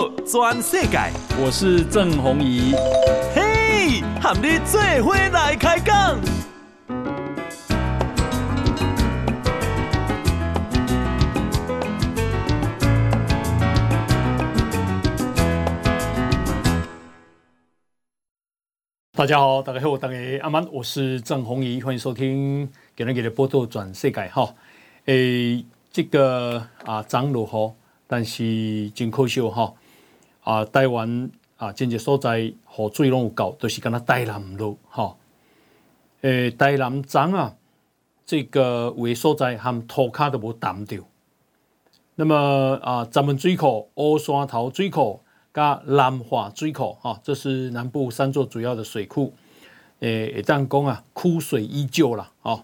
道全世界，我是郑宏仪。嘿，和你做伙来开讲。大家好，大家好，大家阿曼，我是郑宏仪，欢迎收听《今日的报道全世界》哈。诶，这个啊涨如何，但是真可惜哈。啊，台湾啊，真济所在雨水拢有够，都、是敢若台南唔落哈。诶，台南涨啊，这个有的所在含涂骹都无淡着。那么啊，闸门水库、乌山头水库。加南华水库哈，这是南部三座主要的水库。诶，当讲啊，枯水依旧了哦。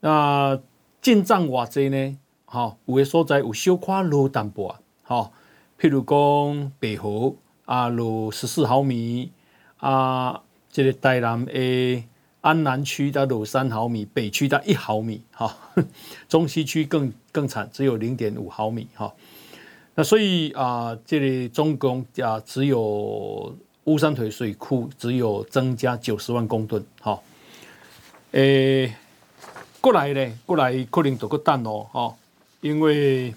那进账偌济呢？哈，有的所在有小可落淡薄啊。哈，譬如讲北河啊，落十四毫米啊，这个台南诶安南区的落三毫米，北区的一毫米哈，中西区更更惨，只有零点五毫米哈。那所以啊，这里中共啊只有乌山腿水库只有增加九十万公吨，哈，诶，过来呢，过来可能都个等哦，哈，因为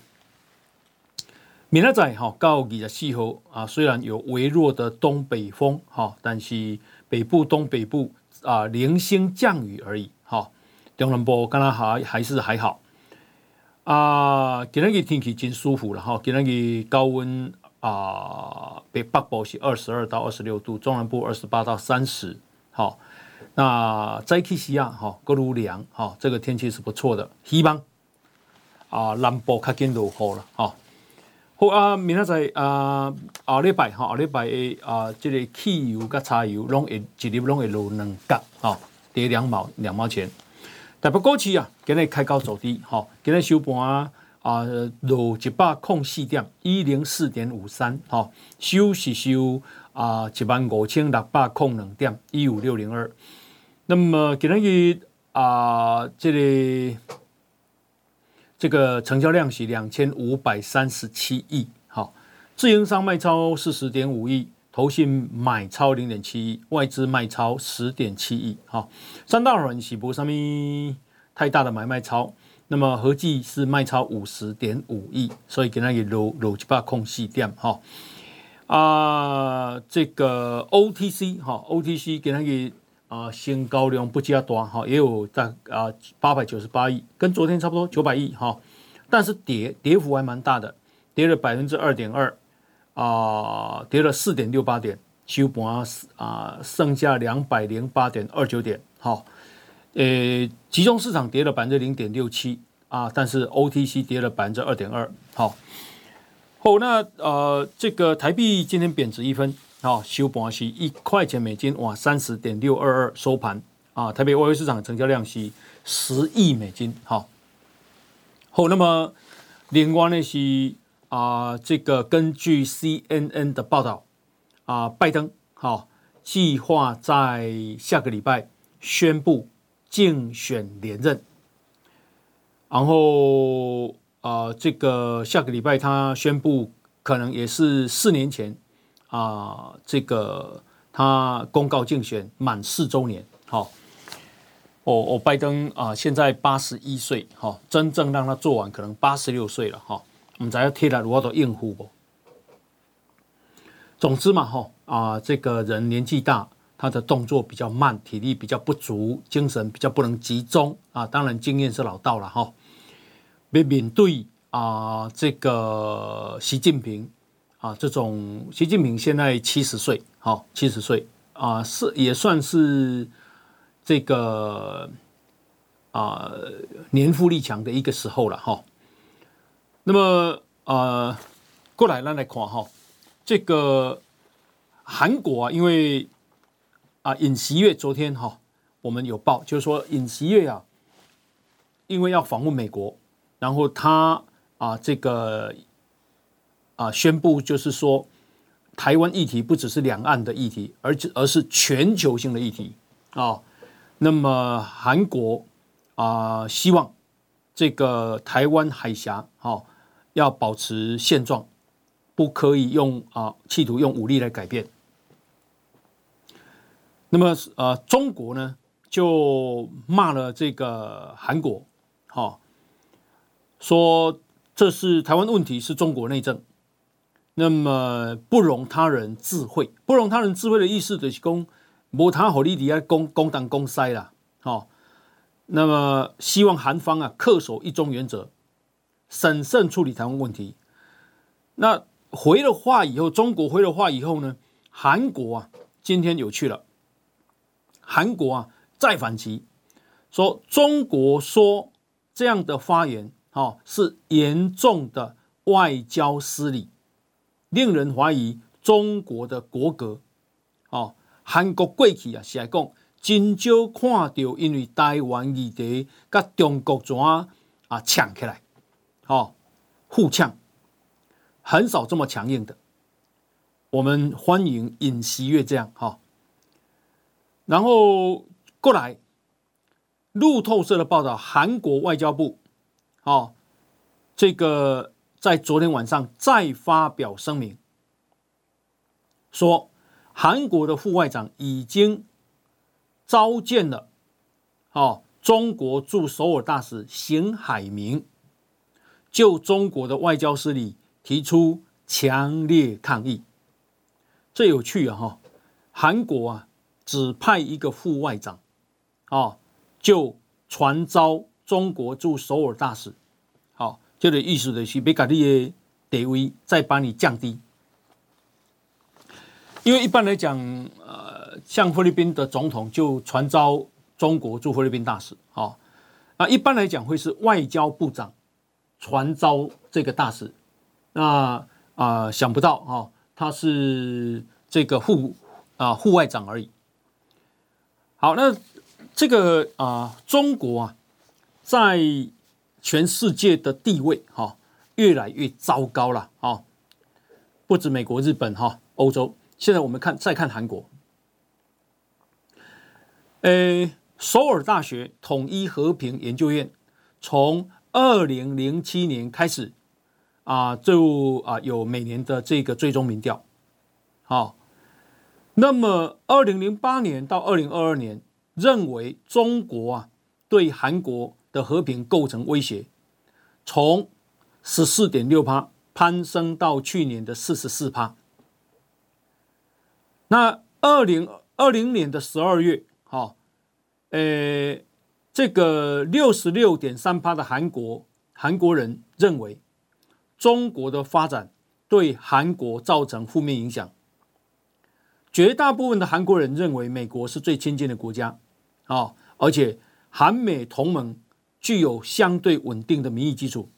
明仔载哈到二十四号啊，虽然有微弱的东北风哈，但是北部东北部啊零星降雨而已，哈，中南部刚刚还还是还好。啊，今天的天气真舒服了哈！今天的高温啊，北北部是二十二到二十六度，中南部二十八到三十。好，那在气西亚哈，各路凉哈，这个天气是不错的。希望啊，南部较紧落雨了哈。好啊，明仔载啊，后礼拜哈，后礼拜啊，这个汽油甲柴油拢会一日拢会落两角吼，跌两毛两毛钱。台北股市啊，今日开高走低，吼，今日收盘啊，啊，落一百空四点一零四点五三，吼，收是收啊，一万五千六百空两点一五六零二。那么今日啊，这里、个、这个成交量是两千五百三十七亿，好，自营商卖超四十点五亿，投信买超零点七亿，外资卖超十点七亿，好，三大法人是无什么太大的买卖超，那么合计是卖超五十点五亿，所以给那个楼楼七八空隙点哈啊，这个 OTC 哈 OTC 给那个啊新高量不加多哈，也有在啊八百九十八亿，跟昨天差不多九百亿哈，但是跌跌幅还蛮大的，跌了百分之二点二啊，跌了四点六八点，收盘啊剩下两百零八点二九点哈。呃，集中市场跌了百分之零点六七啊，但是 OTC 跌了百分之二点二。好，好，那呃，这个台币今天贬值一分，好，收盘是一块钱美金，哇，三十点六二二收盘啊。台北外汇市场成交量是十亿美金，好，好，那么另外呢是啊，这个根据 CNN 的报道啊，拜登好计划在下个礼拜宣布。竞选连任，然后啊、这个下个礼拜他宣布，可能也是四年前啊、呃，这个他公告竞选满四周年。好，我我拜登啊、呃，现在八十一岁，哈，真正让他做完可能八十六岁了，哈，我们再要替他如何都应付不？总之嘛，哈啊，这个人年纪大。他的动作比较慢，体力比较不足，精神比较不能集中啊。当然，经验是老道了哈。面面对啊，这个习近平啊，这种习近平现在七十岁，好，七十岁啊，是也算是这个啊年富力强的一个时候了哈。那么啊，过来，让来看哈，这个韩国啊，因为啊，尹锡悦昨天哈，我们有报，就是说尹锡悦啊，因为要访问美国，然后他啊这个啊宣布，就是说台湾议题不只是两岸的议题，而而是全球性的议题啊。那么韩国啊，希望这个台湾海峡哈要保持现状不可以用啊，企图用武力来改变。那么呃，中国呢就骂了这个韩国，好、哦，说这是台湾问题是中国内政，那么不容他人智慧，不容他人智慧的意思就是讲，无他好利底下攻攻当攻塞啦，好、哦，那么希望韩方啊恪守一中原则，审慎处理台湾问题。那回了话以后，中国回了话以后呢，韩国啊今天有趣了。韩国啊，再反击，说中国说这样的发言，哦，是严重的外交失礼，令人怀疑中国的国格。哦，韩国过去啊是来讲，真少看到因为台湾议题跟中国怎啊抢起来，哦，互呛，很少这么强硬的。我们欢迎尹锡悦这样，哈、哦。然后过来，路透社的报道，韩国外交部，哦，这个在昨天晚上再发表声明，说韩国的副外长已经召见了，哦，中国驻首尔大使邢海明，就中国的外交失礼提出强烈抗议。最有趣啊，哈，韩国啊。只派一个副外长，哦，就传召中国驻首尔大使，这个意思的是别把你的地位再把你降低，因为一般来讲，呃，像菲律宾的总统就传召中国驻菲律宾大使，好，啊，一般来讲会是外交部长传召这个大使，那啊，想不到啊，他是这个副啊副外长而已。好，那这个啊、呃，中国啊，在全世界的地位哈、越来越糟糕了啊、不止美国、日本哈、欧洲，现在我们看再看韩国，呃，首尔大学统一和平研究院从二零零七年开始啊，就啊有每年的这个追踪民调，好、那么，二零零八年到二零二二年，认为中国啊对韩国的和平构成威胁，从十四点六趴攀升到去年的四十四趴。那二零二零年的十二月，哈，呃，这个六十六点三趴的韩国韩国人认为，中国的发展对韩国造成负面影响。绝大部分的韩国人认为美国是最亲近的国家，啊，而且韩美同盟具有相对稳定的民意基础。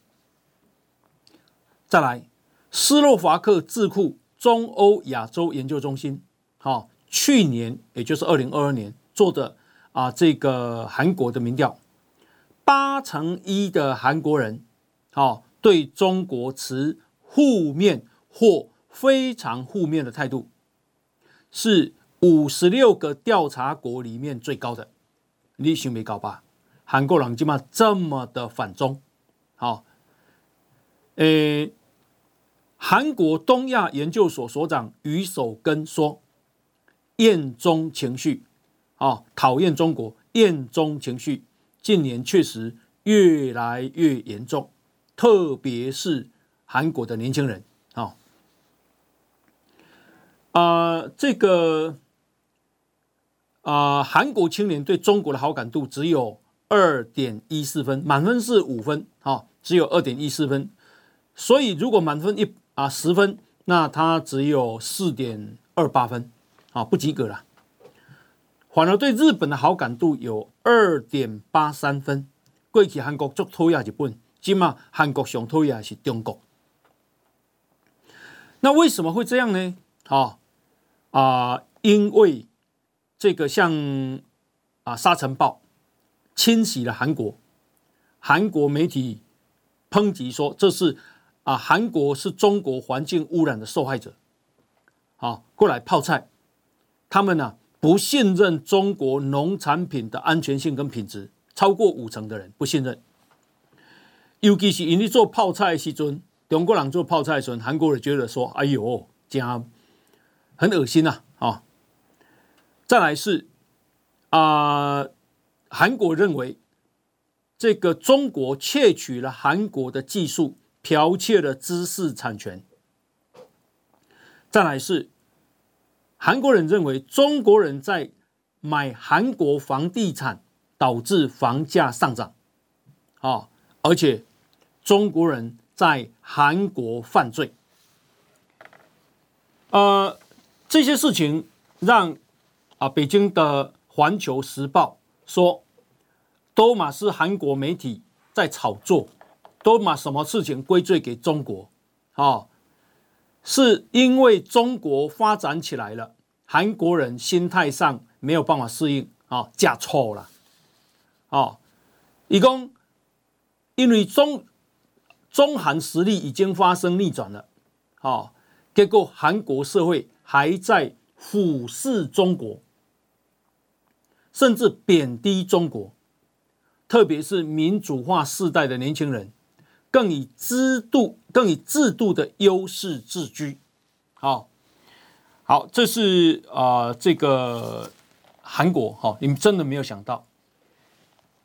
再来，斯洛伐克智库中欧亚洲研究中心，好，去年也就是二零二二年做的啊这个韩国的民调，八成一的韩国人，好，对中国持负面或非常负面的态度。是五十六个调查国里面最高的，你想没搞吧？韩国人怎么这么的反中？好，诶，韩国东亚研究所所长于守根说，厌中情绪，啊，讨厌中国，厌中情绪，近年确实越来越严重，特别是韩国的年轻人。啊、呃，这个啊、韩国青年对中国的好感度只有二点一四分，满分是五分，哈、哦，只有二点一四分。所以如果满分一啊十分，那他只有四点二八分，啊、哦，不及格了。反而对日本的好感度有二点八三分。过去韩国最讨厌日本，今嘛韩国最讨厌是中国。那为什么会这样呢？好、哦。啊、因为这个像啊沙尘暴侵袭了韩国，韩国媒体抨击说，这是啊韩国是中国环境污染的受害者。好，过来泡菜，他们呢、不信任中国农产品的安全性跟品质，超过五成的人不信任。尤其是因为做泡菜的时阵，中国人做泡菜的时候，韩国人觉得说：“哎呦，这样很恶心呐！”啊，再来是啊，韩国认为这个中国窃取了韩国的技术，剽窃了知识产权。再来是韩国人认为中国人在买韩国房地产，导致房价上涨。啊，而且中国人。在韩国犯罪，呃，这些事情让啊北京的《环球时报》说，都嘛是韩国媒体在炒作，都把什么事情归罪给中国？啊，是因为中国发展起来了，韩国人心态上没有办法适应啊，加错了，啊，一共因为中。中韩实力已经发生逆转了，好，结果韩国社会还在俯视中国，甚至贬低中国，特别是民主化世代的年轻人，更以制度更以制度的优势自居，好，好，这是啊、这个韩国哈，你们真的没有想到，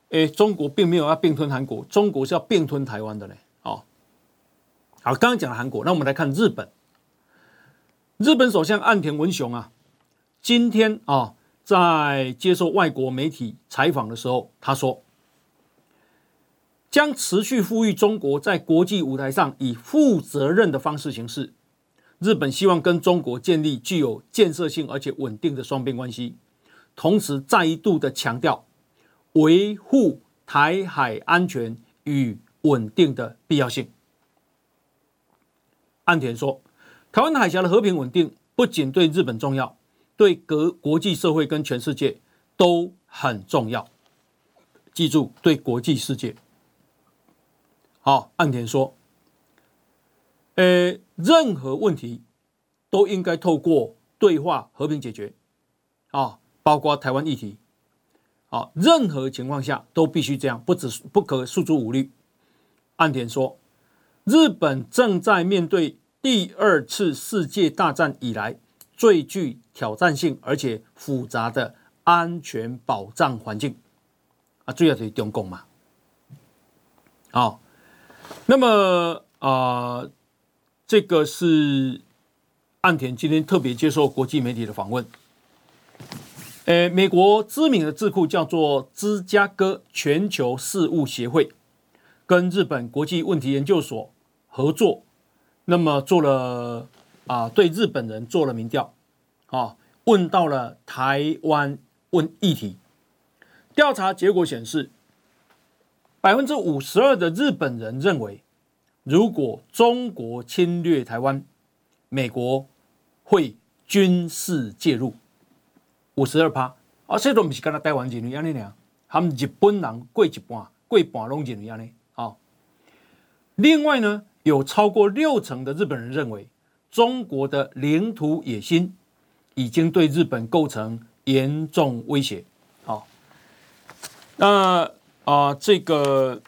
诶，中国并没有要并吞韩国，中国是要并吞台湾的嘞。哦好，刚刚讲了韩国，那我们来看日本。日本首相岸田文雄啊，今天啊，在接受外国媒体采访的时候，他说，将持续呼吁中国在国际舞台上以负责任的方式行事。日本希望跟中国建立具有建设性而且稳定的双边关系，同时再一度的强调维护台海安全与稳定的必要性。岸田说：“台湾海峡的和平稳定不仅对日本重要，对各国际社会跟全世界都很重要。记住，对国际世界。好，岸田说：‘呃，任何问题都应该透过对话和平解决。啊，包括台湾议题。啊，任何情况下都必须这样，不只不可诉诸武力。’岸田说。”日本正在面对第二次世界大战以来最具挑战性而且复杂的安全保障环境啊，主要是中共嘛。好，那么啊、这个是岸田今天特别接受国际媒体的访问。呃，美国知名的智库叫做芝加哥全球事务协会。跟日本国际问题研究所合作，那么做了啊，对日本人做了民调，啊，问到了台湾问议题，调查结果显示，百分之五十二的日本人认为，如果中国侵略台湾，美国会军事介入，五十二趴，而这都不是跟他台湾人一样的，他们日本人过一半，过一半拢认为一样的。另外呢，有超过六成的日本人认为，中国的领土野心已经对日本构成严重威胁。好，那啊、这个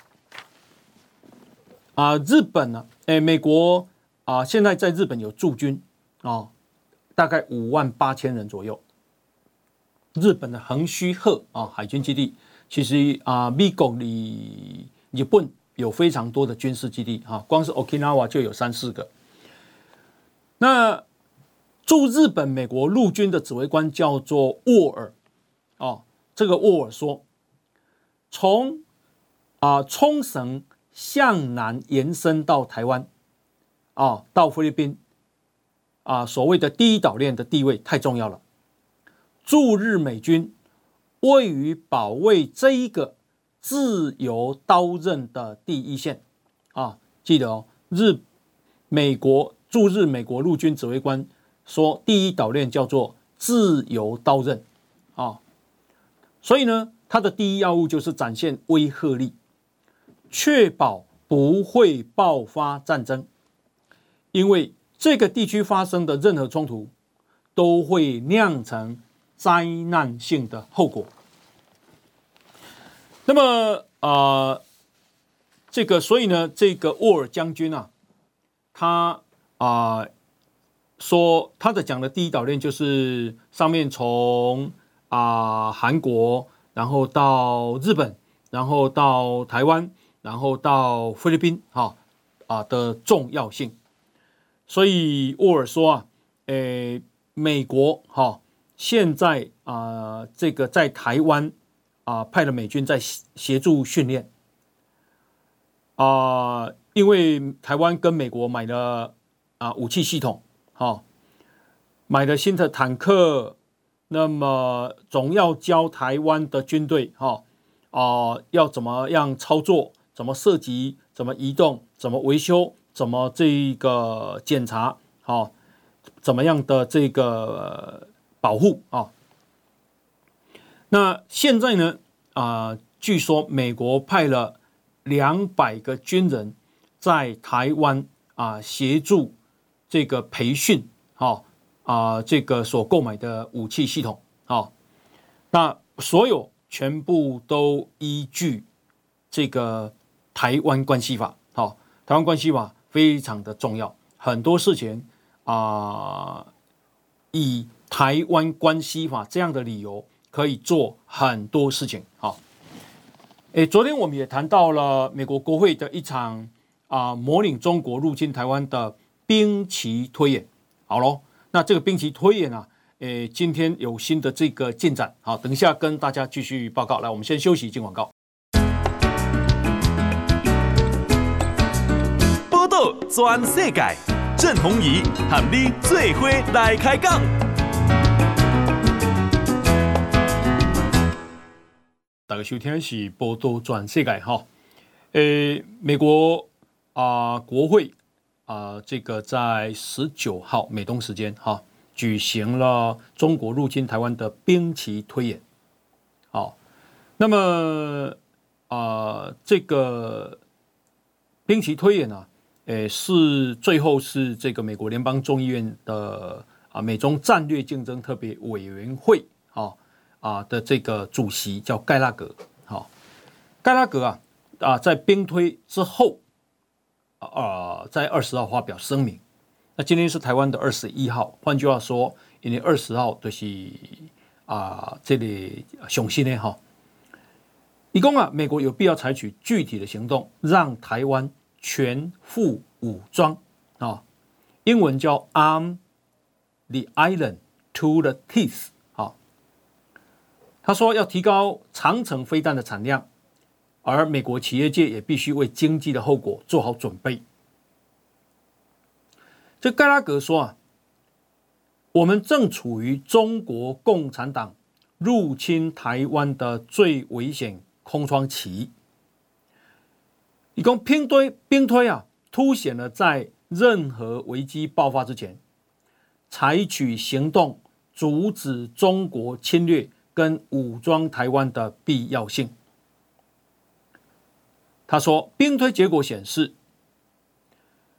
啊、日本呢，哎，美国啊、现在在日本有驻军啊、大概五万八千人左右。日本的横须贺啊、海军基地，其实啊，美国里日本。有非常多的军事基地啊，光是 Okinawa 就有三四个。那驻日本美国陆军的指挥官叫做沃尔，哦，这个沃尔说，从啊冲绳向南延伸到台湾，啊到菲律宾，啊所谓的第一岛链的地位太重要了，驻日美军位于保卫这一个。自由刀刃的第一线啊，记得哦，日美国驻日美国陆军指挥官说，第一岛链叫做自由刀刃啊，所以呢，他的第一要务就是展现威慑力，确保不会爆发战争，因为这个地区发生的任何冲突都会酿成灾难性的后果。那么啊、呃，这个所以呢，这个沃尔将军啊，他啊、说他的讲的第一岛链就是上面从啊、韩国，然后到日本，然后到台湾，然后到菲律宾，哈啊的重要性。所以沃尔说啊，诶，美国哈现在啊这个在台湾啊派了美军在协助训练啊。因为台湾跟美国买了啊武器系统，好，买了新的坦克，那么总要教台湾的军队，哈，啊，要怎么样操作，怎么设计，怎么移动，怎么维修，怎么这个检查，好，怎么样的这个保护啊？那现在呢？啊，据说美国派了两百个军人。在台湾啊，协助这个培训，好啊，这个所购买的武器系统，啊，那所有全部都依据这个台湾关系法，好，台湾关系法非常的重要，很多事情啊，以台湾关系法这样的理由可以做很多事情，好，诶，昨天我们也谈到了美国国会的一场。啊，模拟中国入侵台湾的兵棋推演，好喽。那这个兵棋推演啊，诶，今天有新的这个进展。好，等一下跟大家继续报告。来，我们先休息，进广告。报道全世界，郑弘仪喊你做伙来开讲。大家收听是报道全世界哈，诶，美国。啊、呃，国会啊、这个在十九号美东时间哈、举行了中国入侵台湾的兵棋推演。好、那么啊、这个兵棋推演呢、啊，诶，是最后是这个美国联邦众议院的啊美中战略竞争特别委员会啊啊的这个主席叫盖拉格。好、盖拉格啊啊，在兵推之后。呃，在二十号发表声明。那今天是台湾的二十一号，换句话说，因为二十号就是啊、这里雄心的哈。一共啊，美国有必要采取具体的行动，让台湾全副武装啊，英文叫 Arm the island to the teeth 啊。他说要提高长城飞弹的产量。而美国企业界也必须为经济的后果做好准备。这盖拉格说啊，我们正处于中国共产党入侵台湾的最危险空窗期。一共兵推兵推啊，凸显了在任何危机爆发之前，采取行动阻止中国侵略跟武装台湾的必要性。他说，兵推结果显示，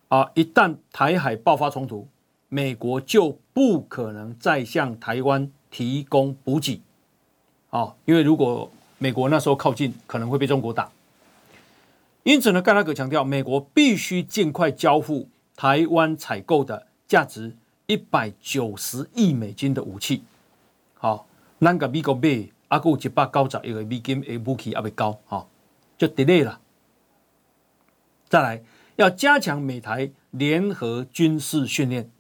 啊，一旦台海爆发冲突，美国就不可能再向台湾提供补给，啊，因为如果美国那时候靠近，可能会被中国打。因此呢，盖拉格强调，美国必须尽快交付台湾采购的价值一百九十亿美金的武器。好，那个美国买阿够一百九十亿个美金的武器，阿未高，哈，就 delay 了。再来，要加强美台联合军事训练，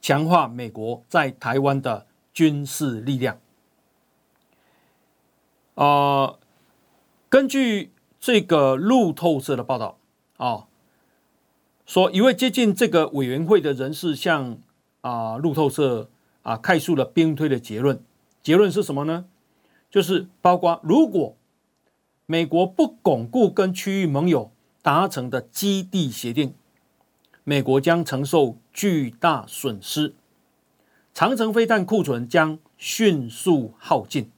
强化美国在台湾的军事力量。啊、根据这个路透社的报道啊，说一位接近这个委员会的人士向啊路透社啊概述了兵推的结论。结论是什么呢？就是包括如果美国不巩固跟区域盟友。达成的基地协定，美国将承受巨大损失，长城飞弹库存将迅速耗尽，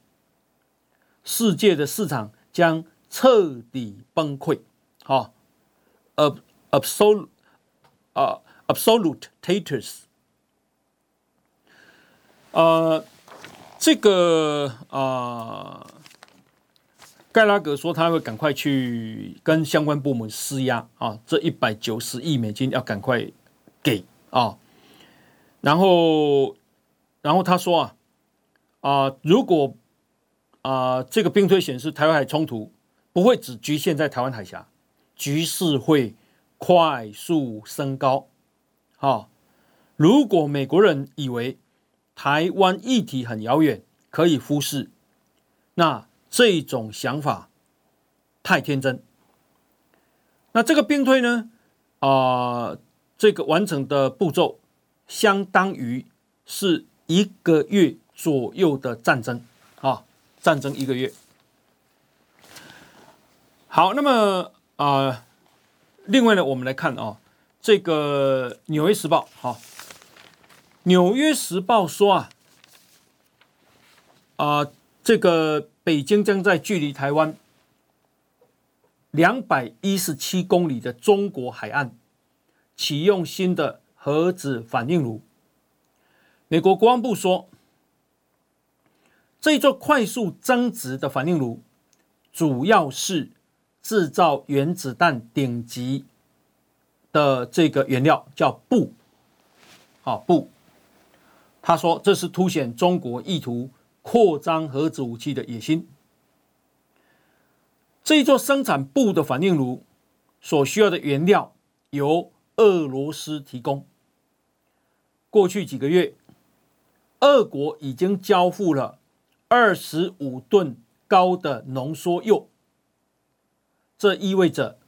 世界的市场将彻底崩溃。好，absolute 啊，absolute taters，呃，这个啊。呃盖拉格说，他会赶快去跟相关部门施压啊，这一百九十亿美金要赶快给啊。然后，然后他说啊啊，如果啊这个兵推显示台湾海冲突不会只局限在台湾海峡，局势会快速升高。啊，如果美国人以为台湾议题很遥远，可以忽视，那这种想法太天真。那这个兵推呢？啊、这个完成的步骤相当于是一个月左右的战争啊，战争一个月。好，那么啊、另外呢，我们来看啊，这个《纽约时报》哈，《纽约时报》说啊，啊、这个北京将在距离台湾。两百一十七公里的中国海岸启用新的核子反应炉。美国国防部说，这座快速增值的反应炉主要是制造原子弹顶级的这个原料，叫鈽。啊，鈽。他说，这是凸显中国意图扩张核子武器的野心。这一座生产鈽的反应炉所需要的原料由俄罗斯提供。过去几个月，俄国已经交付了二十五吨高的浓缩铀，这意味着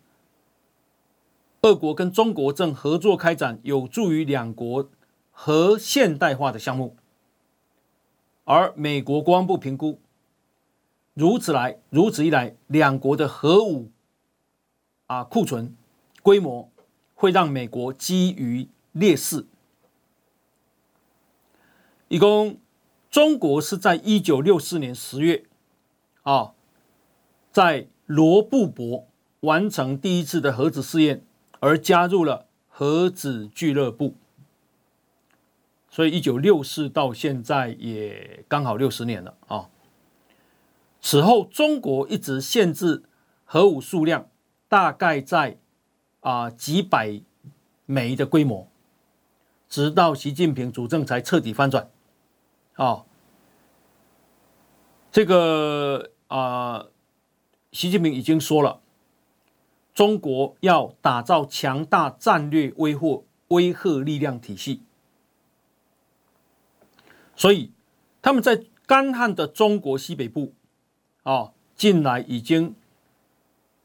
俄国跟中国正合作开展有助于两国核现代化的项目，而美国国防部评估。如此来，如此一来，两国的核武啊库存规模会让美国基于劣势。一共，中国是在一九六四年十月啊，在罗布泊完成第一次的核子试验，而加入了核子俱乐部。所以，一九六四到现在也刚好六十年了啊。此后，中国一直限制核武数量，大概在啊几百枚的规模，直到习近平主政才彻底翻转。啊，这个啊，习近平已经说了，中国要打造强大战略威慑威慑力量体系，所以他们在干旱的中国西北部。啊，近来已经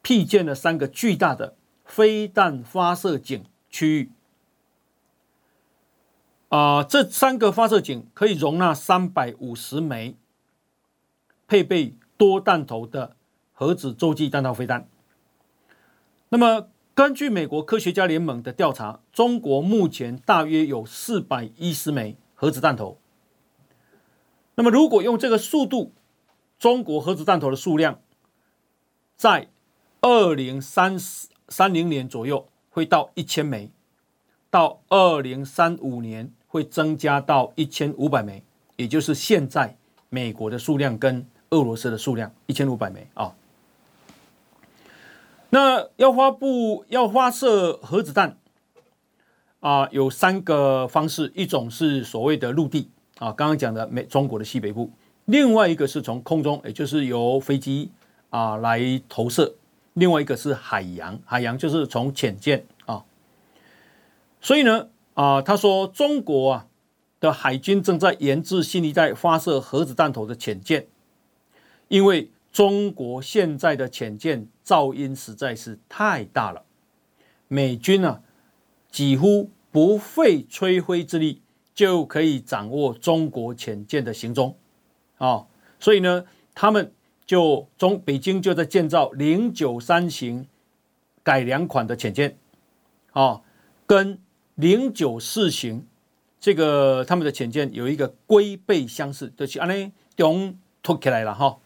辟建了三个巨大的飞弹发射井区域。啊，这三个发射井可以容纳三百五十枚配备多弹头的核子洲际弹道飞弹。那么，根据美国科学家联盟的调查，中国目前大约有四百一十枚核子弹头。那么，如果用这个速度，中国核子弹头的数量，在二零三三零年左右会到一千枚，到二零三五年会增加到一千五百枚，也就是现在美国的数量跟俄罗斯的数量一千五百枚啊。那要发布要发射核子弹啊，有三个方式，一种是所谓的陆地啊，刚刚讲的美中国的西北部。另外一个是从空中，也就是由飞机啊来投射；另外一个是海洋，海洋就是从潜舰啊。所以呢，啊，他说中国啊的海军正在研制新一代发射核子弹头的潜舰，因为中国现在的潜舰噪音实在是太大了，美军呢几乎不费吹灰之力就可以掌握中国潜舰的行踪。啊、哦，所以呢，他们就中北京就在建造零九三型改良款的潜舰，啊、哦，跟零九四型这个他们的潜舰有一个龟背相似，就是安尼中凸起来了哈、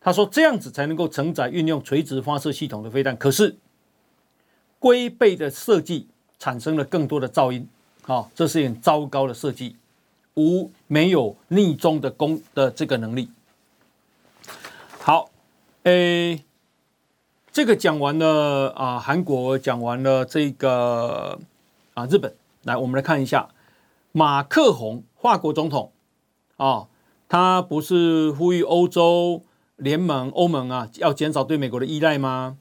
他说这样子才能够承载运用垂直发射系统的飞弹，可是龟背的设计产生了更多的噪音，好、哦，这是很糟糕的设计。无没有逆中的功的这个能力。好，诶，这个讲完了啊，韩国讲完了这个啊，日本。来，我们来看一下马克宏，法国总统啊，他不是呼吁欧洲联盟、欧盟啊，要减少对美国的依赖吗？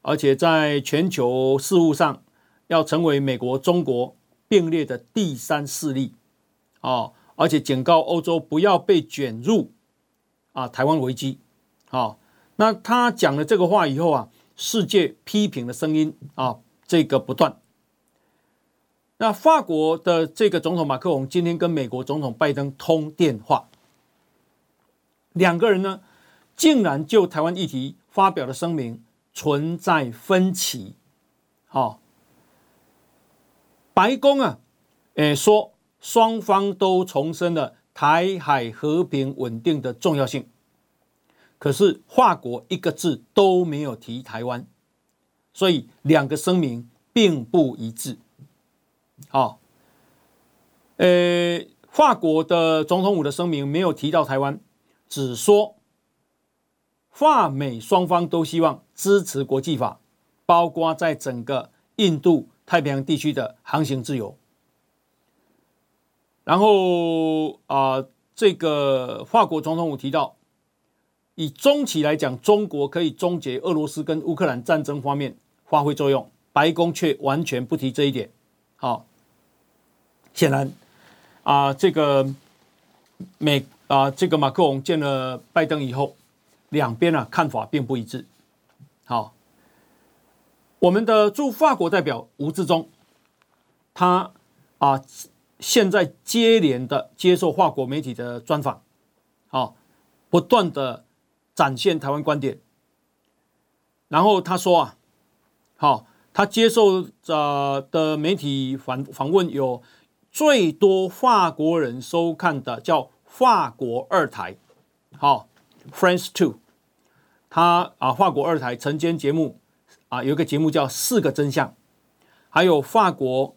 而且在全球事务上，要成为美国、中国并列的第三势力啊，而且警告欧洲不要被卷入啊台湾危机。好，那他讲了这个话以后啊，世界批评的声音啊，这个不断。那法国的这个总统马克龙今天跟美国总统拜登通电话，两个人呢，竟然就台湾议题发表了声明，存在分歧。好，白宫啊，诶说双方都重申了台海和平稳定的重要性，可是法国一个字都没有提台湾，所以两个声明并不一致。好，呃，法国的总统府的声明没有提到台湾，只说法美双方都希望支持国际法，包括在整个印度太平洋地区的航行自由。然后啊、这个法国总统府提到，以中期来讲，中国可以终结俄罗斯跟乌克兰战争方面发挥作用，白宫却完全不提这一点。好。显然，啊、这个美啊、这个马克龙见了拜登以后，两边啊看法并不一致。好，我们的驻法国代表吴志忠，他啊、现在接连的接受法国媒体的专访，好，不断的展现台湾观点。然后他说啊，好，他接受呃的媒体访访问有。最多法国人收看的叫法国二台，好，France Two，他啊，法国二台晨间节目啊，有一个节目叫《四个真相》，还有法国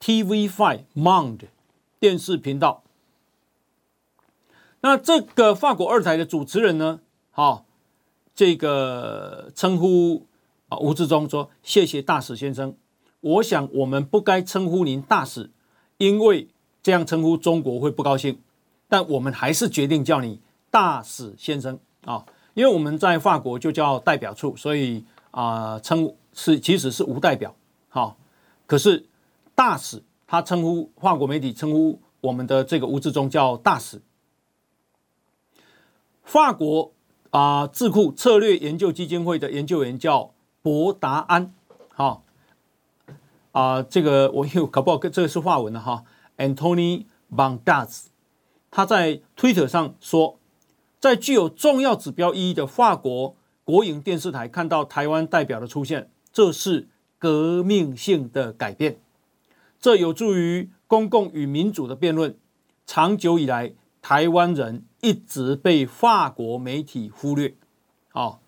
TV Five Mond 电视频道。那这个法国二台的主持人呢，好，这个称呼啊吴志忠说：“谢谢大使先生，我想我们不该称呼您大使。”因为这样称呼中国会不高兴，但我们还是决定叫你大使先生啊，因为我们在法国就叫代表处，所以啊称是其实是无代表，好，可是大使他称呼法国媒体称呼我们的这个吴志忠叫大使。法国啊智库策略研究基金会的研究员叫博达安，好。啊，这个我有搞不好，这个是法文的哈。，Antony Bandaz，他在推特上说，在具有重要指标意义的法国国营电视台看到台湾代表的出现，这是革命性的改变，这有助于公共与民主的辩论。长久以来，台湾人一直被法国媒体忽略。好，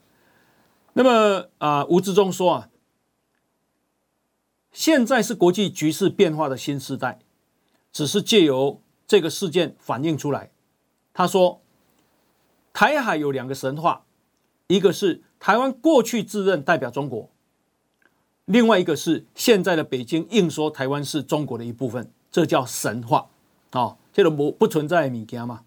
那么啊，吴志忠说啊。现在是国际局势变化的新时代，只是借由这个事件反映出来。他说，台海有两个神话，一个是台湾过去自认代表中国，另外一个是现在的北京硬说台湾是中国的一部分，这叫神话啊，这个不不存在的物件嘛。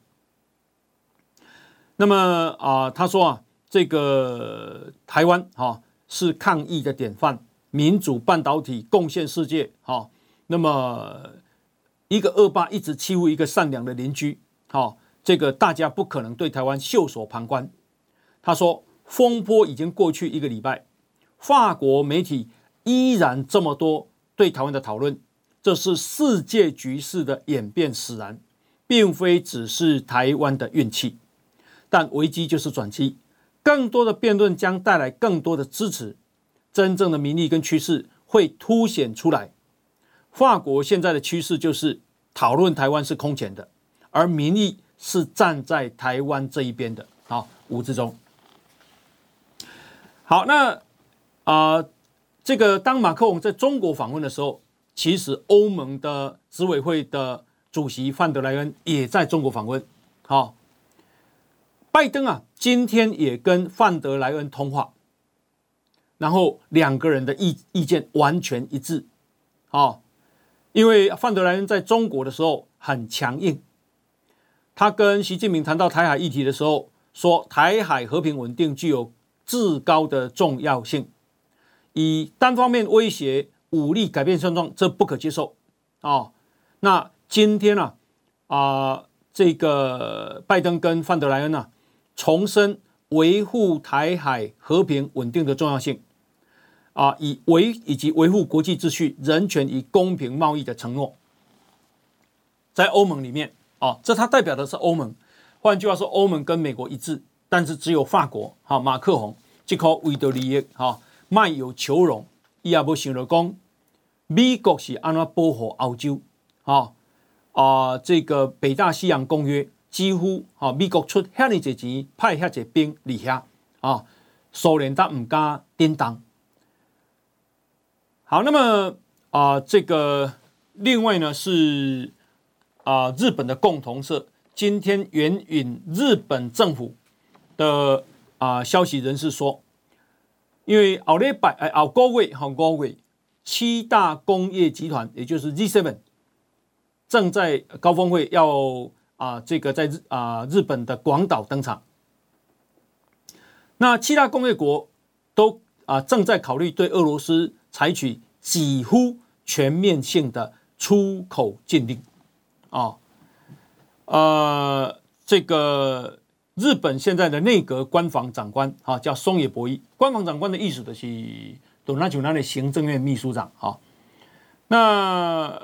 那么啊，他说啊，这个台湾啊是抗疫的典范。民主半导体贡献世界，好，那么一个恶霸一直欺负一个善良的邻居，好，这个大家不可能对台湾袖手旁观。他说，风波已经过去一个礼拜，法国媒体依然这么多对台湾的讨论，这是世界局势的演变使然，并非只是台湾的运气。但危机就是转机，更多的辩论将带来更多的支持。真正的民意跟趋势会凸显出来。法国现在的趋势就是讨论台湾是空前的，而民意是站在台湾这一边的。好，吴志忠。好，那啊、这个当马克龙在中国访问的时候，其实欧盟的执委会的主席范德莱恩也在中国访问。好，拜登啊，今天也跟范德莱恩通话。然后两个人的意意见完全一致，好，因为范德莱恩在中国的时候很强硬，他跟习近平谈到台海议题的时候，说台海和平稳定具有至高的重要性，以单方面威胁武力改变现状，这不可接受啊、哦。那今天呢啊，啊，这个拜登跟范德莱恩呢、重申维护台海和平稳定的重要性。啊，以维以及维护国际秩序、人权与公平贸易的承诺，在欧盟里面啊，这它代表的是欧盟。换句话说，欧盟跟美国一致，但是只有法国哈马克宏这口维多利益哈卖有求荣，伊也无想着讲美国是安怎保护欧洲啊啊，这个北大西洋公约几乎啊美国出遐尼侪钱派遐侪兵离遐啊，苏联他唔敢叮当。好，那么啊、这个另外呢是啊、日本的共同社今天援引日本政府的啊、消息人士说，因为奥利百哎奥高位好高位，七大工业集团也就是 G7 正在高峰会要啊、这个在日啊、日本的广岛登场，那七大工业国都啊、正在考虑对俄罗斯。采取几乎全面性的出口禁令，啊，呃，这个日本现在的内阁官房长官啊，叫松野博一，官房长官的意思的是都那就那的行政院秘书长啊。那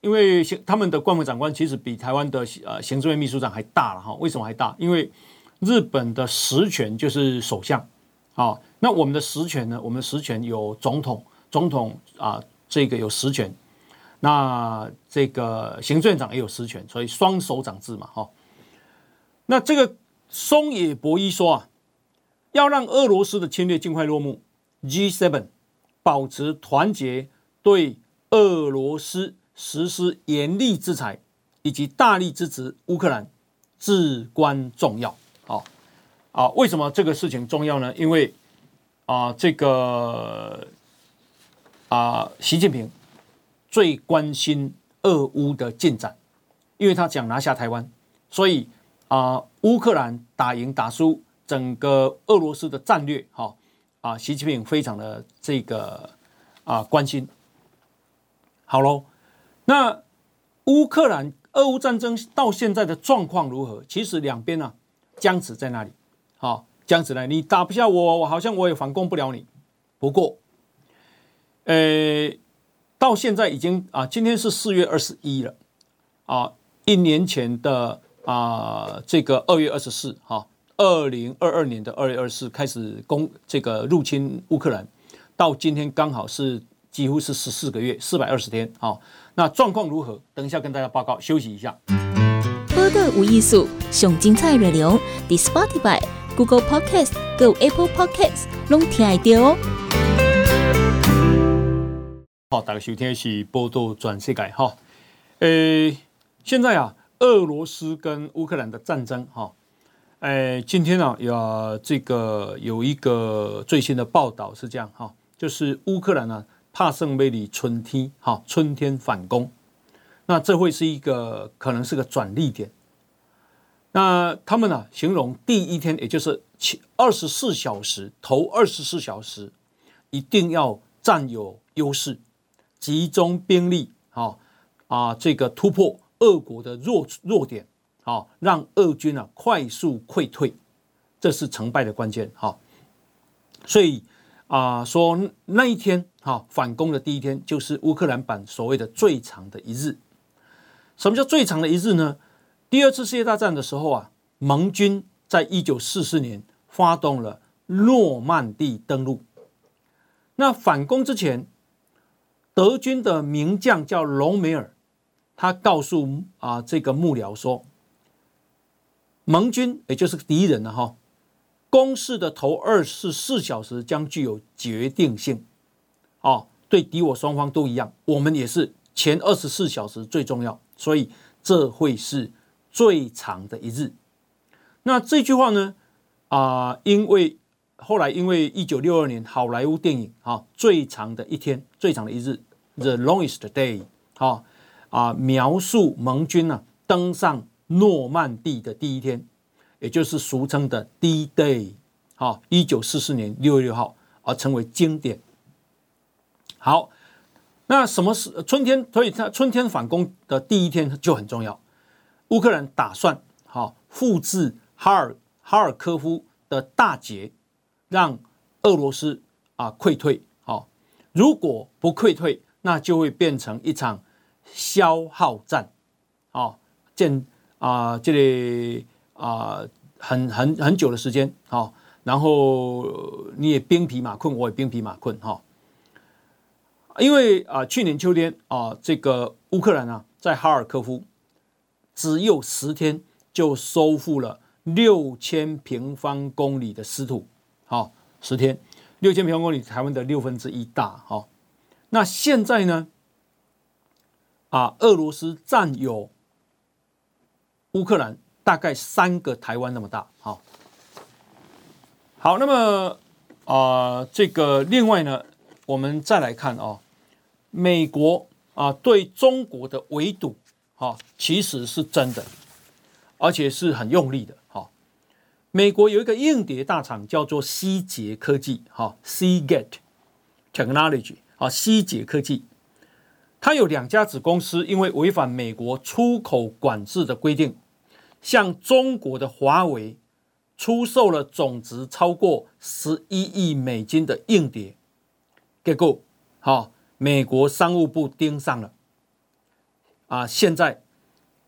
因为他们的官房长官其实比台湾的呃行政院秘书长还大了哈，为什么还大？因为日本的实权就是首相。啊，那我们的实权呢？我们的实权有总统，总统啊，这个有实权。那这个行政院长也有实权，所以双首长制嘛，哈。那这个松野博一说啊，要让俄罗斯的侵略尽快落幕，G7 保持团结，对俄罗斯实施严厉制裁，以及大力支持乌克兰，至关重要。好啊，为什么这个事情重要呢？因为啊，这个啊，习近平最关心俄乌的进展，因为他想拿下台湾，所以啊，乌克兰打赢打输，整个俄罗斯的战略，哈啊，习近平非常的这个啊关心。好喽，那乌克兰俄乌战争到现在的状况如何？其实两边呢僵持在那里。好，这样子呢，你打不下我，我好像我也反攻不了你。不过，呃，到现在已经啊，今天是四月二十一了，啊，一年前的啊，这个二月二十四，哈，二零二二年的二月二十四开始攻这个入侵乌克兰，到今天刚好是几乎是十四个月，四百二十天，好，那状况如何？等一下跟大家报告。休息一下。播的无艺术，上精彩内容，The Spotify。Google Podcast、Go Apple Podcast，拢听得到哦。好，大家收听的是波多转世界哈。呃，现在啊，俄罗斯跟乌克兰的战争哈，哎，今天啊，有这个有一个最新的报道是这样哈，就是乌克兰呢，帕圣梅里春天哈，春天反攻，那这会是一个可能是个转捩点。那他们呢、形容第一天，也就是七二十四小时，头二十四小时，一定要占有优势，集中兵力，啊啊，这个突破俄国的弱弱点，啊，让俄军啊快速溃退，这是成败的关键，哈。所以啊，说那一天，哈，反攻的第一天，就是乌克兰版所谓的最长的一日。什么叫最长的一日呢？第二次世界大战的时候啊，盟军在一九四四年发动了诺曼底登陆。那反攻之前，德军的名将叫隆美尔，他告诉啊这个幕僚说，盟军也就是敌人了哈，攻势的头二十四小时将具有决定性。哦，对敌我双方都一样，我们也是前二十四小时最重要，所以这会是。最长的一日，那这句话呢？啊、因为后来因为一九六二年好莱坞电影啊，最长的一天，最长的一日，The longest day，好啊，描述盟军呢、啊、登上诺曼底的第一天，也就是俗称的 D-Day，好，一九四四年六月六号，而成为经典。好，那什么是春天？所以它春天反攻的第一天就很重要。乌克兰打算好复制哈尔哈尔科夫的大捷，让俄罗斯啊溃退。好，如果不溃退，那就会变成一场消耗战。哦，建啊这里啊很很很久的时间。好，然后你也兵疲马困，我也兵疲马困。哈。因为啊，去年秋天啊，这个乌克兰啊，在哈尔科夫只有十天就收复了六千平方公里的失土，好，十天六千平方公里，台湾的六分之一大，好，那现在呢，啊，俄罗斯占有乌克兰大概三个台湾那么大，好，好，那么啊，这个另外呢。我们再来看啊，美国啊对中国的围堵啊，其实是真的，而且是很用力的。哈，美国有一个硬碟大厂叫做希捷科技，哈，Seagate Technology 啊，希捷科技，它有两家子公司，因为违反美国出口管制的规定，向中国的华为出售了总值超过十一亿美金的硬碟。结果，好，美国商务部盯上了，啊，现在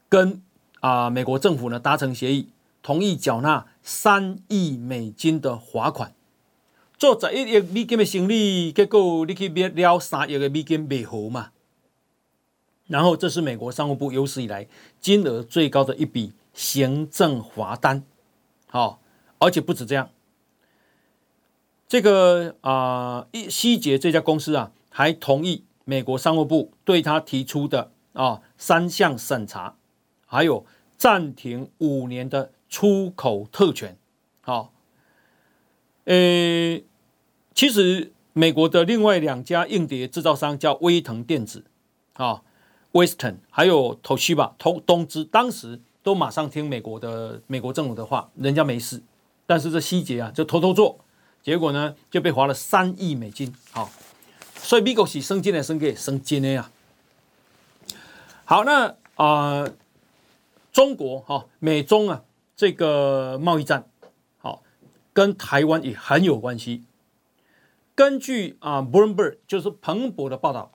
跟啊美国政府呢达成协议，同意缴纳三亿美金的罚款，做十一亿美金的生意，结果你去买了三亿的美金美猴嘛，然后这是美国商务部有史以来金额最高的一笔行政罚单，好，而且不止这样。这个啊，一希捷这家公司啊，还同意美国商务部对他提出的啊三项审查，还有暂停五年的出口特权。好，呃，其实美国的另外两家硬碟制造商叫威腾电子啊，Western，还有 Toshiba，东芝，当时都马上听美国的美国政府的话，人家没事，但是这细节啊，就偷偷做。结果呢，就被罚了三亿美金。好，所以美国是升级的升给升级的呀。好，那啊、中国哈、美中啊这个贸易战，好，跟台湾也很有关系。根据啊 Bloomberg 就是彭博的报道，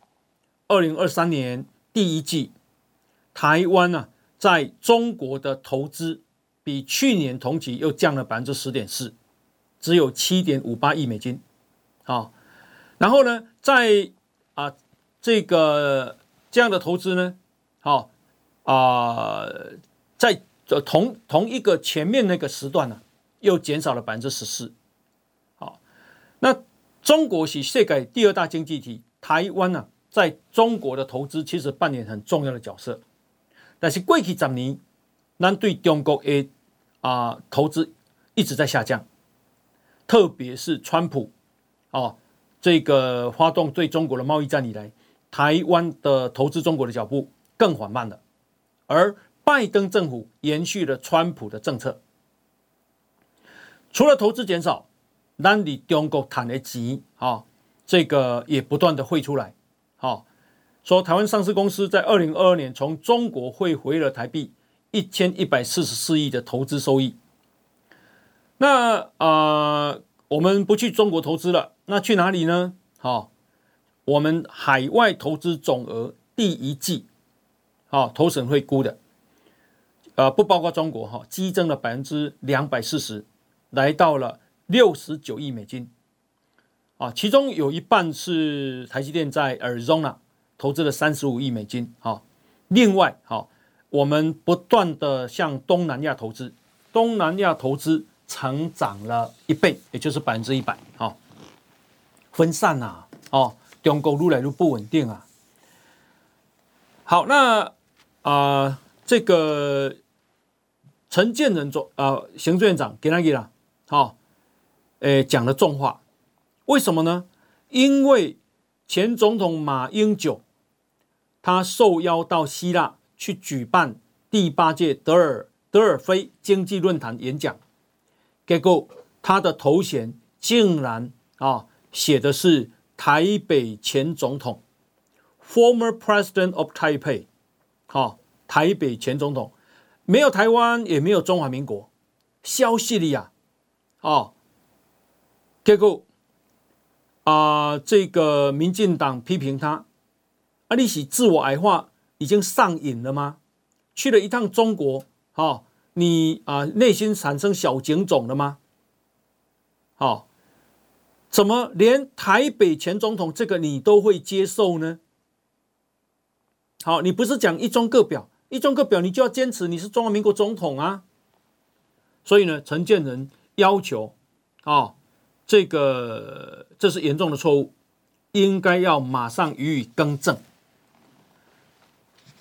二零二三年第一季，台湾呢、啊、在中国的投资比去年同期又降了百分之十点四。只有七点五八亿美金，好，然后呢，在啊这个这样的投资呢，好啊，在同同一个前面那个时段呢，又减少了百分之十四，好，那中国是世界第二大经济体，台湾呢，在中国的投资其实扮演很重要的角色，但是过去十年，咱对中国的啊投资一直在下降。特别是川普，哦，这个发动对中国的贸易战以来，台湾的投资中国的脚步更缓慢了。而拜登政府延续了川普的政策，除了投资减少，咱离中国谈的钱，啊，这个也不断的汇出来，好，说台湾上市公司在二零二二年从中国汇回了台币一千一百四十四亿的投资收益。那啊、我们不去中国投资了，那去哪里呢？好，我们海外投资总额第一季，好，投审会估的，呃，不包括中国哈，激增了百分之两百四十，来到了六十九亿美金，啊，其中有一半是台积电在 Arizona 投资了三十五亿美金，好，另外好，我们不断的向东南亚投资，东南亚投资。成长了一倍，也就是百分之一百。哦，分散啊，哦，中国越来越不稳定啊。好，那啊、这个陈建仁总啊，行政院长给他给了，好，诶，讲了重话。为什么呢？因为前总统马英九，他受邀到希腊去举办第八届德尔德尔菲经济论坛演讲，结果他的头衔竟然啊写的是台北前总统，Former President of Taipei，好，台北前总统，没有台湾，也没有中华民国，消息里呀，哦，结果。啊、呃，这个民进党批评他，啊，你是自我矮化已经上瘾了吗？去了一趟中国，哈、哦，你啊、呃、内心产生小警种了吗？好、怎么连台北前总统这个你都会接受呢？好，你不是讲一中各表，一中各表你就要坚持你是中华民国总统啊。所以呢，陈建仁要求，啊、这个这是严重的错误，应该要马上予以更正。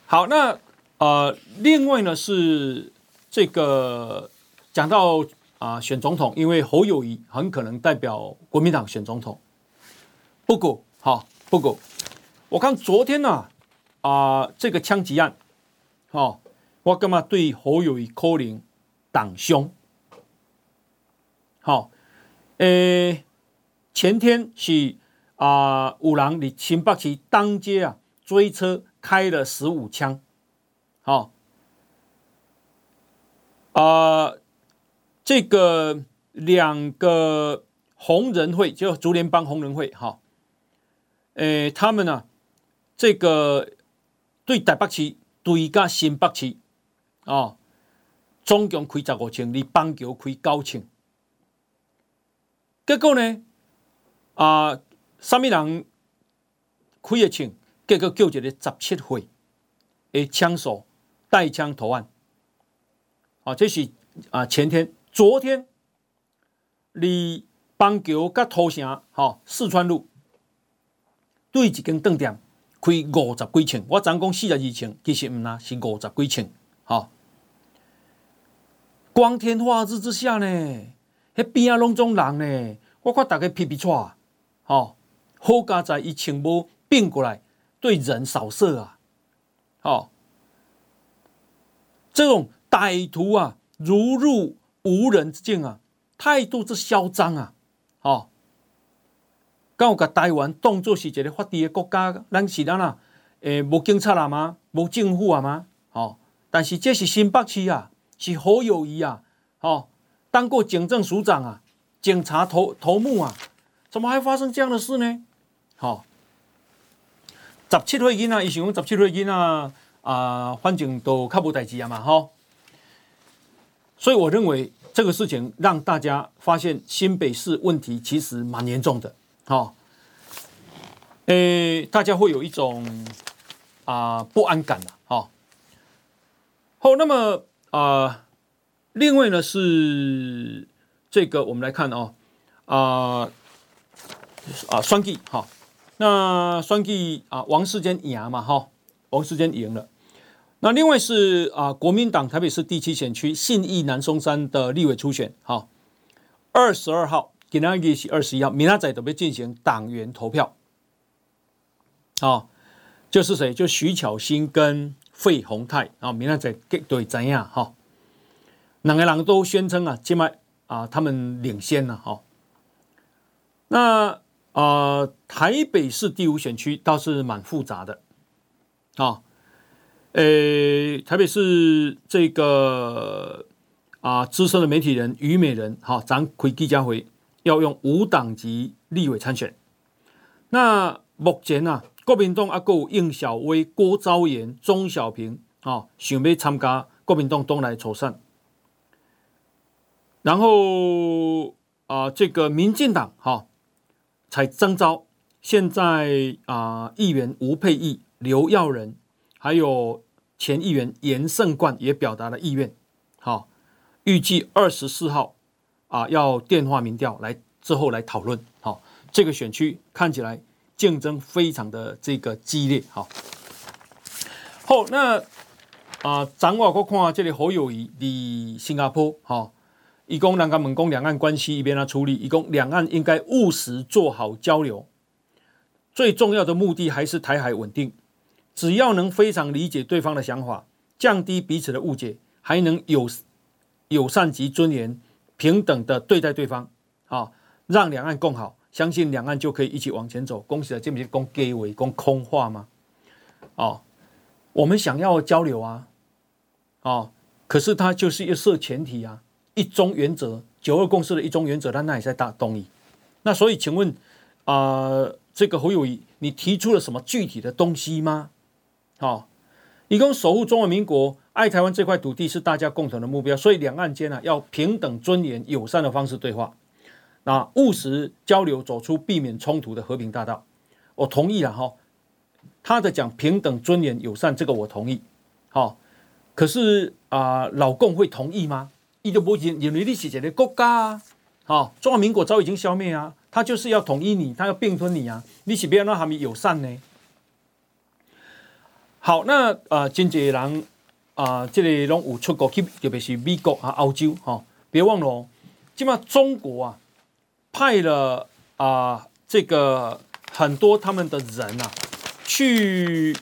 好，那呃，另外呢是这个讲到啊、呃、选总统，因为侯友谊很可能代表国民党选总统。不过，好、哦、不过，我看昨天呢啊、呃、这个枪击案，哦，我干嘛对侯友宜扣零挡凶？好、哦。诶，前天是啊，有人在新北市当街啊追车开了十五枪，好、啊，这个两个红人会就竹联帮红人会哈，诶，他们呢、啊，这个对台北市对加新北市啊，总共开十五枪，你邦桥开九枪。结果呢？啊，什么人开的枪？结果叫一个十七岁的枪手带枪投案。啊，这是啊前天、昨天，离邦桥甲土城，哈四川路对一间饭店开五十几枪。我昨讲四十二枪，其实唔呐，是五十几枪。哈，光天化日之下呢？迄边啊，拢总人呢？我看大家皮皮剉，好，好家在伊枪无并过来对人扫射啊，吼，这种歹徒啊，如入无人之境啊，态度之嚣张啊，吼，敢有甲台湾当作是一个法治的国家，咱是咱啊，诶，无警察啊吗？无政府啊吗？吼，但是这是新北市啊，是好友谊啊，吼。当过警政署长啊，警察头头目啊，怎么还发生这样的事呢？好、哦，十七岁囡啊，伊想十七岁囡啊啊，反正都较无代志啊嘛，哈、哦。所以我认为这个事情让大家发现新北市问题其实蛮严重的，好、哦。诶，大家会有一种啊、呃、不安感的，哈、哦。好，那么啊。呃另外呢是这个，我们来看哦，啊啊双 G 哈，那双 G 啊王世坚赢嘛哈，王世坚赢了。那另外是啊国民党台北市第七选区信义南松山的立委初选哈，二十二号今天是二十一号，明仔载准备进行党员投票，啊，就是谁？就徐巧芯跟费鸿泰啊，明仔对怎样哈？两个人都宣称啊，今麦啊，他们领先了哈、哦。那啊、呃，台北市第五选区倒是蛮复杂的啊。诶、哦欸，台北市这个啊，资深的媒体人于美人哈，咱开记者会要用五党籍立委参选。那目前呢、啊，国民党阿有应晓薇、郭昭岩、钟小平啊，想要参加国民党党内初选。然后啊、呃，这个民进党哈才征召，现在啊、呃，议员吴沛忆、刘耀仁，还有前议员严胜冠也表达了意愿，好，预计二十四号啊、呃、要电话民调来之后来讨论，好，这个选区看起来竞争非常的这个激烈，好，好，那啊，咱我看这里侯友谊的新加坡，好。一共两个门工两岸关系一边来处理，一共两岸应该务实做好交流，最重要的目的还是台海稳定，只要能非常理解对方的想法，降低彼此的误解，还能友友善及尊严、平等的对待对方，啊，让两岸共好，相信两岸就可以一起往前走。恭喜了，这不是讲假话、讲空话吗？哦，我们想要交流啊，哦，可是他就是一设前提啊，一中原则、九二共识的一中原则，他那也在大同意。那所以，请问啊、这个侯友宜，你提出了什么具体的东西吗？好，一共守护中华民国、爱台湾这块土地是大家共同的目标，所以两岸间呢、啊、要平等、尊严、友善的方式对话，那务实交流，走出避免冲突的和平大道。我同意了哈，他的讲平等、尊严、友善，这个我同意。好，可是啊、老共会同意吗？伊就不认，因为你是一个国家啊，中华民国早已经消灭啊，他就是要统一你，他要并吞你啊，你是不要让他们友善呢？好，那呃，真济人啊、这里拢有出国去，特别是美国啊、欧洲哈、哦，别忘了哦，起码中国啊，派了啊、这个很多他们的人啊，去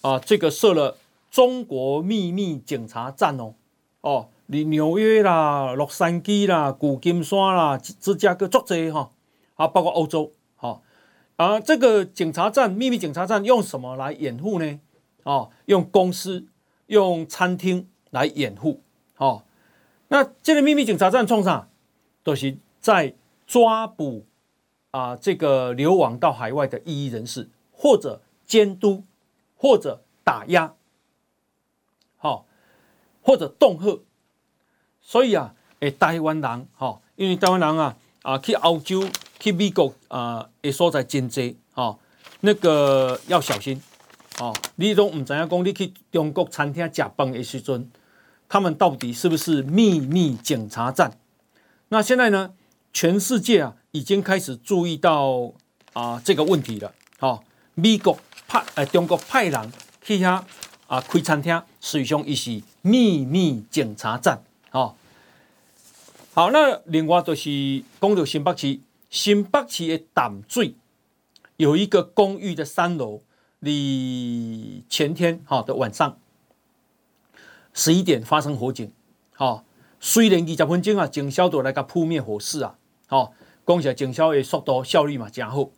啊、这个设了中国秘密警察站哦，哦，你纽约啦、洛杉矶啦、旧金山啦、芝加哥作这哈，啊，包括欧洲，哈、哦，啊，这个警察站、秘密警察站用什么来掩护呢？哦，用公司、用餐厅来掩护，哦，那这个秘密警察站冲上，都、就是在抓捕啊、呃，这个流亡到海外的异议人士，或者监督，或者打压，好、或者恫吓，所以啊，诶，台湾人，哈、因为台湾人啊，啊，去欧洲、去美国啊，诶，所在真济，哦，那个要小心。哦，你都唔知影讲，你去中国餐厅食饭诶时阵，他们到底是不是秘密检查站？那现在呢，全世界啊已经开始注意到啊这个问题了。哦，美国派诶、中国派人去遐啊开餐厅，实际上伊是秘密检查站。好，那另外就是讲到新北市，新北市的淡水有一个公寓的三楼。你前天哈的晚上十一点发生火警，哈，虽然二十分钟啊，警消都来个扑灭火势啊，好，讲起来警消的速度效率嘛真好，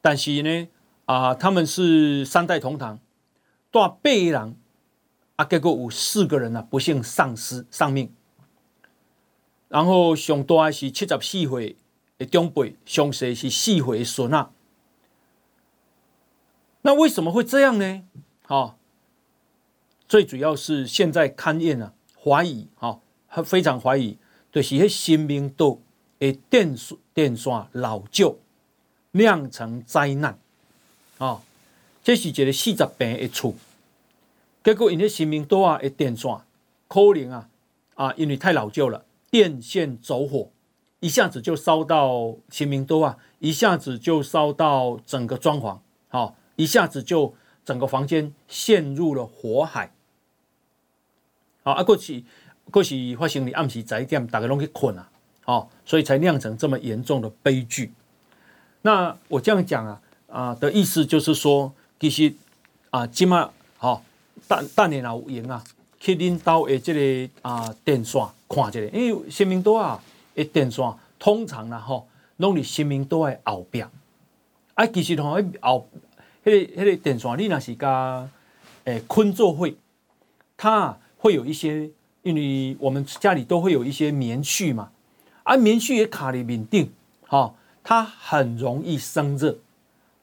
但是呢啊，他们是三代同堂，大八个人啊，结果有四个人啊不幸丧失丧命，然后上大是七十四岁的长辈，上细是四岁的孙啊。那为什么会这样呢？好，最主要是现在勘验啊，怀疑啊，非常怀疑，就是迄新明岛的电电线老旧酿成灾难啊，这是一个四十坪的厝，结果因为新明岛啊的电线可能啊啊，因为太老旧了，电线走火，一下子就烧到新明岛啊，一下子就烧到整个装潢，好。一下子就整个房间陷入了火海。好啊，过去过去发生的暗时在店，大家拢去困啊，好，所以才酿成这么严重的悲剧。那我这样讲啊啊的意思就是说，其实啊，起码好，但但你老赢啊，去领导的这个啊电线看这个，因为新明岛啊的电线通常啦吼，拢伫新明岛的后边，啊，其实吼迄后。迄个、迄个电线，你若是甲诶坤做会，它会有一些，因为我们家里都会有一些棉絮嘛，啊、棉絮也卡伫面顶，哈，它很容易生热，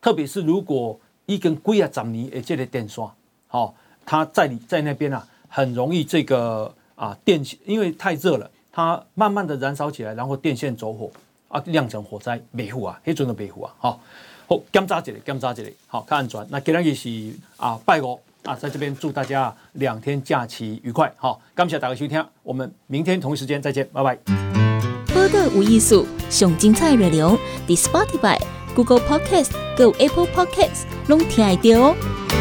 特别是如果一根几啊长泥诶这个电线，好，它在你在那边啊，很容易这个啊电线，因为太热了，它慢慢的燃烧起来，然后电线走火啊，酿成火灾，灭火啊，迄种的灭火啊，好。好，检查这里，检查这里，好，看安全。那今天是啊，拜五啊，在这边祝大家两天假期愉快。好，感谢大家收听，我们明天同一时间再见，拜拜。播个无艺术，上精彩内容，The Spotify、Google Podcast、Go Apple Podcast，拢听得到哦。